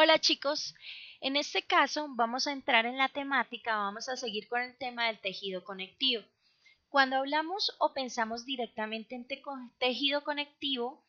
Hola chicos, en este caso vamos a entrar en la temática, vamos a seguir con el tema del tejido conectivo. Cuando hablamos o pensamos directamente en tejido conectivo,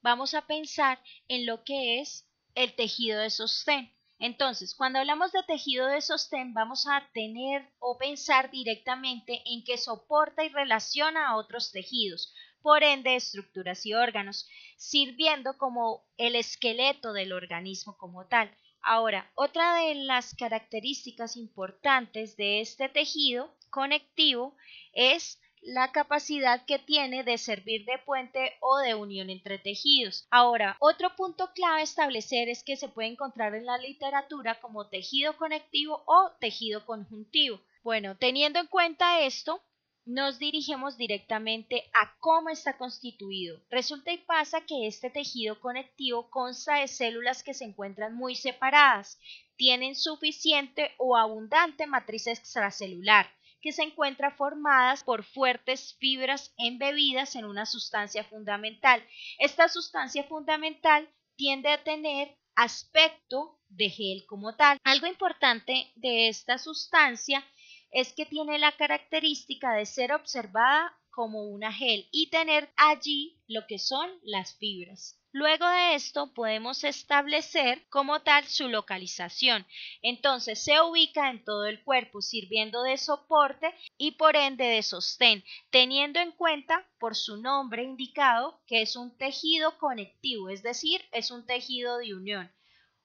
vamos a pensar en lo que es el tejido de sostén. Entonces, cuando hablamos de tejido de sostén, vamos a tener o pensar directamente en que soporta y relaciona a otros tejidos, por ende estructuras y órganos, sirviendo como el esqueleto del organismo como tal. Ahora, otra de las características importantes de este tejido conectivo es la capacidad que tiene de servir de puente o de unión entre tejidos. Ahora, otro punto clave a establecer es que se puede encontrar en la literatura como tejido conectivo o tejido conjuntivo. Bueno, teniendo en cuenta esto, nos dirigimos directamente a cómo está constituido. Resulta y pasa que este tejido conectivo consta de células que se encuentran muy separadas, tienen suficiente o abundante matriz extracelular, que se encuentra formadas por fuertes fibras embebidas en una sustancia fundamental. Esta sustancia fundamental tiende a tener aspecto de gel como tal. Algo importante de esta sustancia es que tiene la característica de ser observada como una gel y tener allí lo que son las fibras. Luego de esto podemos establecer como tal su localización. Entonces se ubica en todo el cuerpo sirviendo de soporte y por ende de sostén, teniendo en cuenta por su nombre indicado que es un tejido conectivo, es decir, es un tejido de unión.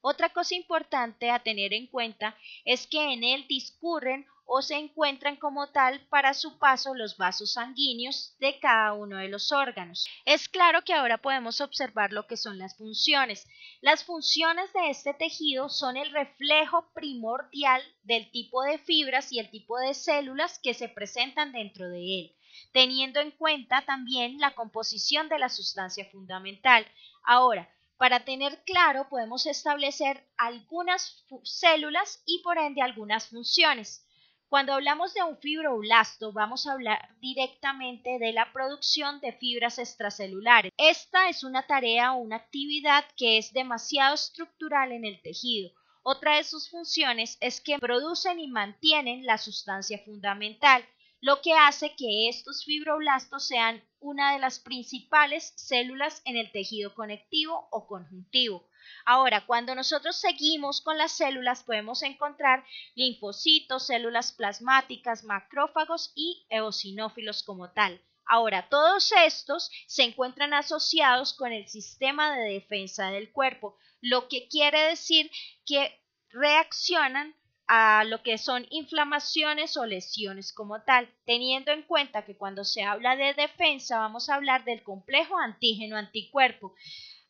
Otra cosa importante a tener en cuenta es que en él discurren o se encuentran como tal para su paso los vasos sanguíneos de cada uno de los órganos. Es claro que ahora podemos observar lo que son las funciones. Las funciones de este tejido son el reflejo primordial del tipo de fibras y el tipo de células que se presentan dentro de él teniendo en cuenta también la composición de la sustancia fundamental. Ahora, para tener claro, podemos establecer algunas células y por ende algunas funciones. Cuando hablamos de un fibroblasto, vamos a hablar directamente de la producción de fibras extracelulares. Esta es una tarea o una actividad que es demasiado estructural en el tejido. Otra de sus funciones es que producen y mantienen la sustancia fundamental lo que hace que estos fibroblastos sean una de las principales células en el tejido conectivo o conjuntivo. Ahora, cuando nosotros seguimos con las células, podemos encontrar linfocitos, células plasmáticas, macrófagos y eosinófilos como tal. Ahora, todos estos se encuentran asociados con el sistema de defensa del cuerpo, lo que quiere decir que reaccionan a lo que son inflamaciones o lesiones como tal, teniendo en cuenta que cuando se habla de defensa vamos a hablar del complejo antígeno-anticuerpo.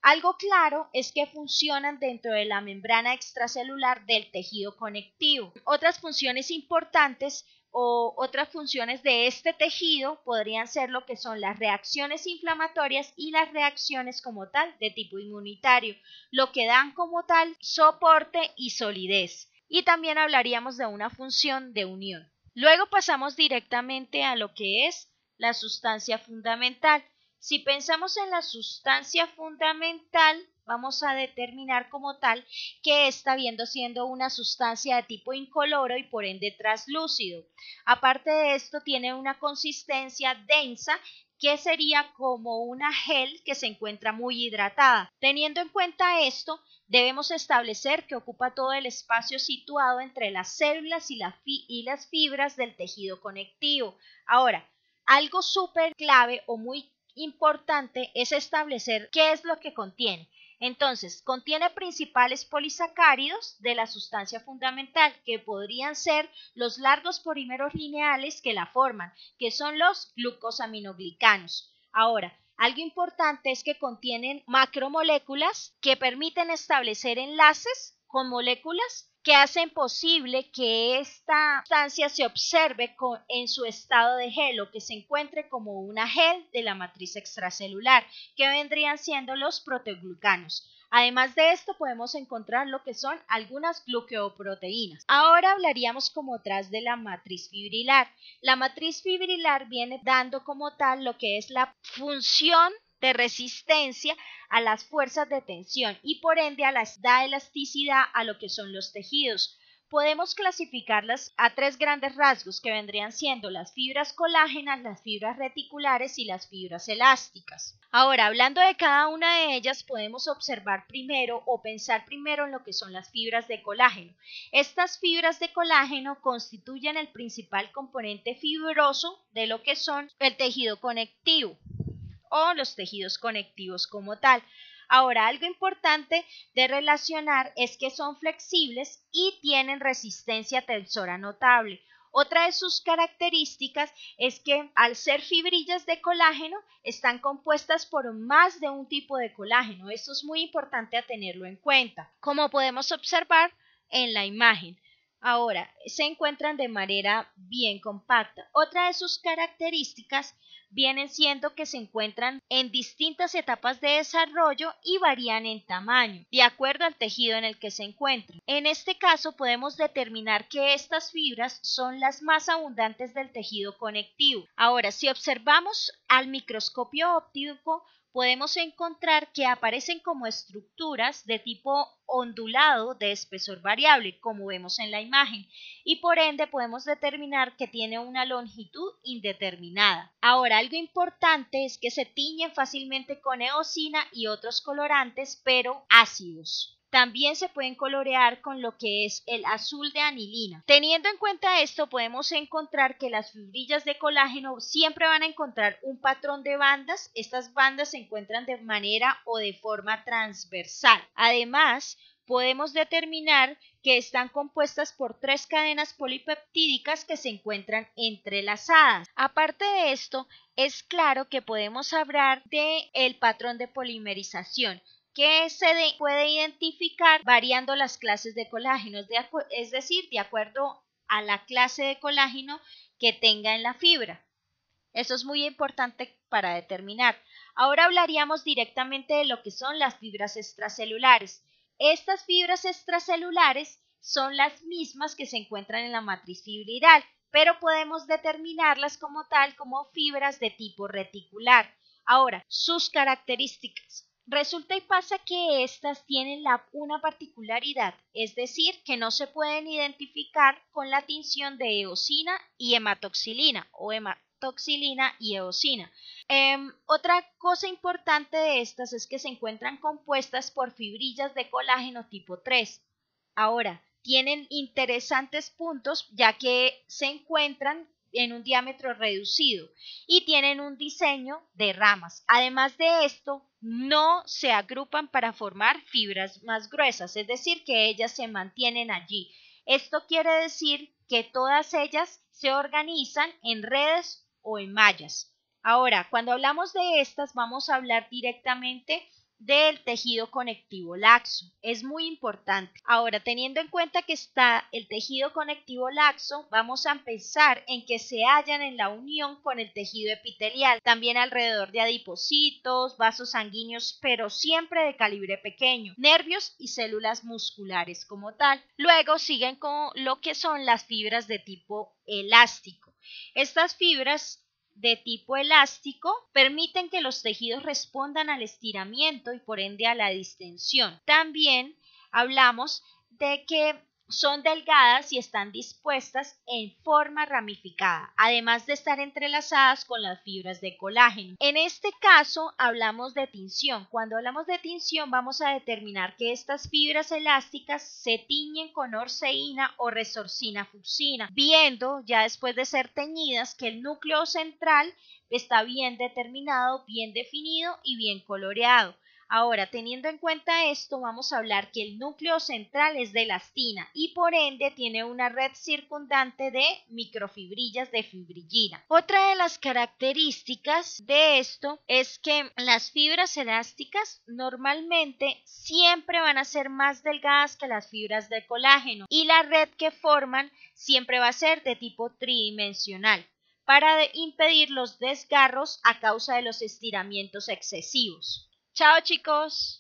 Algo claro es que funcionan dentro de la membrana extracelular del tejido conectivo. Otras funciones importantes o otras funciones de este tejido podrían ser lo que son las reacciones inflamatorias y las reacciones como tal de tipo inmunitario, lo que dan como tal soporte y solidez y también hablaríamos de una función de unión. Luego pasamos directamente a lo que es la sustancia fundamental. Si pensamos en la sustancia fundamental, vamos a determinar como tal que está viendo siendo una sustancia de tipo incoloro y por ende translúcido. Aparte de esto, tiene una consistencia densa que sería como una gel que se encuentra muy hidratada. Teniendo en cuenta esto, debemos establecer que ocupa todo el espacio situado entre las células y, y las fibras del tejido conectivo. Ahora, algo súper clave o muy importante es establecer qué es lo que contiene. Entonces, contiene principales polisacáridos de la sustancia fundamental, que podrían ser los largos polímeros lineales que la forman, que son los glucosaminoglicanos. Ahora, algo importante es que contienen macromoléculas que permiten establecer enlaces con moléculas que hacen posible que esta sustancia se observe en su estado de gel o que se encuentre como una gel de la matriz extracelular, que vendrían siendo los proteoglucanos. Además de esto podemos encontrar lo que son algunas glucoproteínas. Ahora hablaríamos como tras de la matriz fibrilar. La matriz fibrilar viene dando como tal lo que es la función de resistencia a las fuerzas de tensión y por ende a la, da elasticidad a lo que son los tejidos podemos clasificarlas a tres grandes rasgos que vendrían siendo las fibras colágenas, las fibras reticulares y las fibras elásticas. Ahora, hablando de cada una de ellas, podemos observar primero o pensar primero en lo que son las fibras de colágeno. Estas fibras de colágeno constituyen el principal componente fibroso de lo que son el tejido conectivo o los tejidos conectivos como tal. Ahora, algo importante de relacionar es que son flexibles y tienen resistencia tensora notable. Otra de sus características es que al ser fibrillas de colágeno están compuestas por más de un tipo de colágeno. Esto es muy importante a tenerlo en cuenta. Como podemos observar en la imagen, Ahora, se encuentran de manera bien compacta. Otra de sus características vienen siendo que se encuentran en distintas etapas de desarrollo y varían en tamaño, de acuerdo al tejido en el que se encuentran. En este caso podemos determinar que estas fibras son las más abundantes del tejido conectivo. Ahora, si observamos al microscopio óptico, podemos encontrar que aparecen como estructuras de tipo ondulado de espesor variable, como vemos en la imagen, y por ende podemos determinar que tiene una longitud indeterminada. Ahora, algo importante es que se tiñen fácilmente con eosina y otros colorantes, pero ácidos. También se pueden colorear con lo que es el azul de anilina. Teniendo en cuenta esto, podemos encontrar que las fibrillas de colágeno siempre van a encontrar un patrón de bandas. Estas bandas se encuentran de manera o de forma transversal. Además, podemos determinar que están compuestas por tres cadenas polipeptídicas que se encuentran entrelazadas. Aparte de esto, es claro que podemos hablar de el patrón de polimerización que se puede identificar variando las clases de colágeno, es decir, de acuerdo a la clase de colágeno que tenga en la fibra. Eso es muy importante para determinar. Ahora hablaríamos directamente de lo que son las fibras extracelulares. Estas fibras extracelulares son las mismas que se encuentran en la matriz fibriral, pero podemos determinarlas como tal como fibras de tipo reticular. Ahora, sus características. Resulta y pasa que estas tienen una particularidad, es decir, que no se pueden identificar con la tinción de eosina y hematoxilina o hematoxilina y eosina. Em, otra cosa importante de estas es que se encuentran compuestas por fibrillas de colágeno tipo 3. Ahora, tienen interesantes puntos ya que se encuentran en un diámetro reducido y tienen un diseño de ramas. Además de esto, no se agrupan para formar fibras más gruesas, es decir, que ellas se mantienen allí. Esto quiere decir que todas ellas se organizan en redes o en mallas. Ahora, cuando hablamos de estas, vamos a hablar directamente del tejido conectivo laxo. Es muy importante. Ahora, teniendo en cuenta que está el tejido conectivo laxo, vamos a pensar en que se hallan en la unión con el tejido epitelial, también alrededor de adipocitos, vasos sanguíneos, pero siempre de calibre pequeño, nervios y células musculares como tal. Luego siguen con lo que son las fibras de tipo elástico. Estas fibras de tipo elástico permiten que los tejidos respondan al estiramiento y por ende a la distensión. También hablamos de que son delgadas y están dispuestas en forma ramificada, además de estar entrelazadas con las fibras de colágeno. En este caso hablamos de tinción. Cuando hablamos de tinción vamos a determinar que estas fibras elásticas se tiñen con orceína o resorcina fucsina, viendo ya después de ser teñidas que el núcleo central está bien determinado, bien definido y bien coloreado. Ahora, teniendo en cuenta esto, vamos a hablar que el núcleo central es de elastina y por ende tiene una red circundante de microfibrillas de fibrillina. Otra de las características de esto es que las fibras elásticas normalmente siempre van a ser más delgadas que las fibras de colágeno y la red que forman siempre va a ser de tipo tridimensional para impedir los desgarros a causa de los estiramientos excesivos. Chao chicos.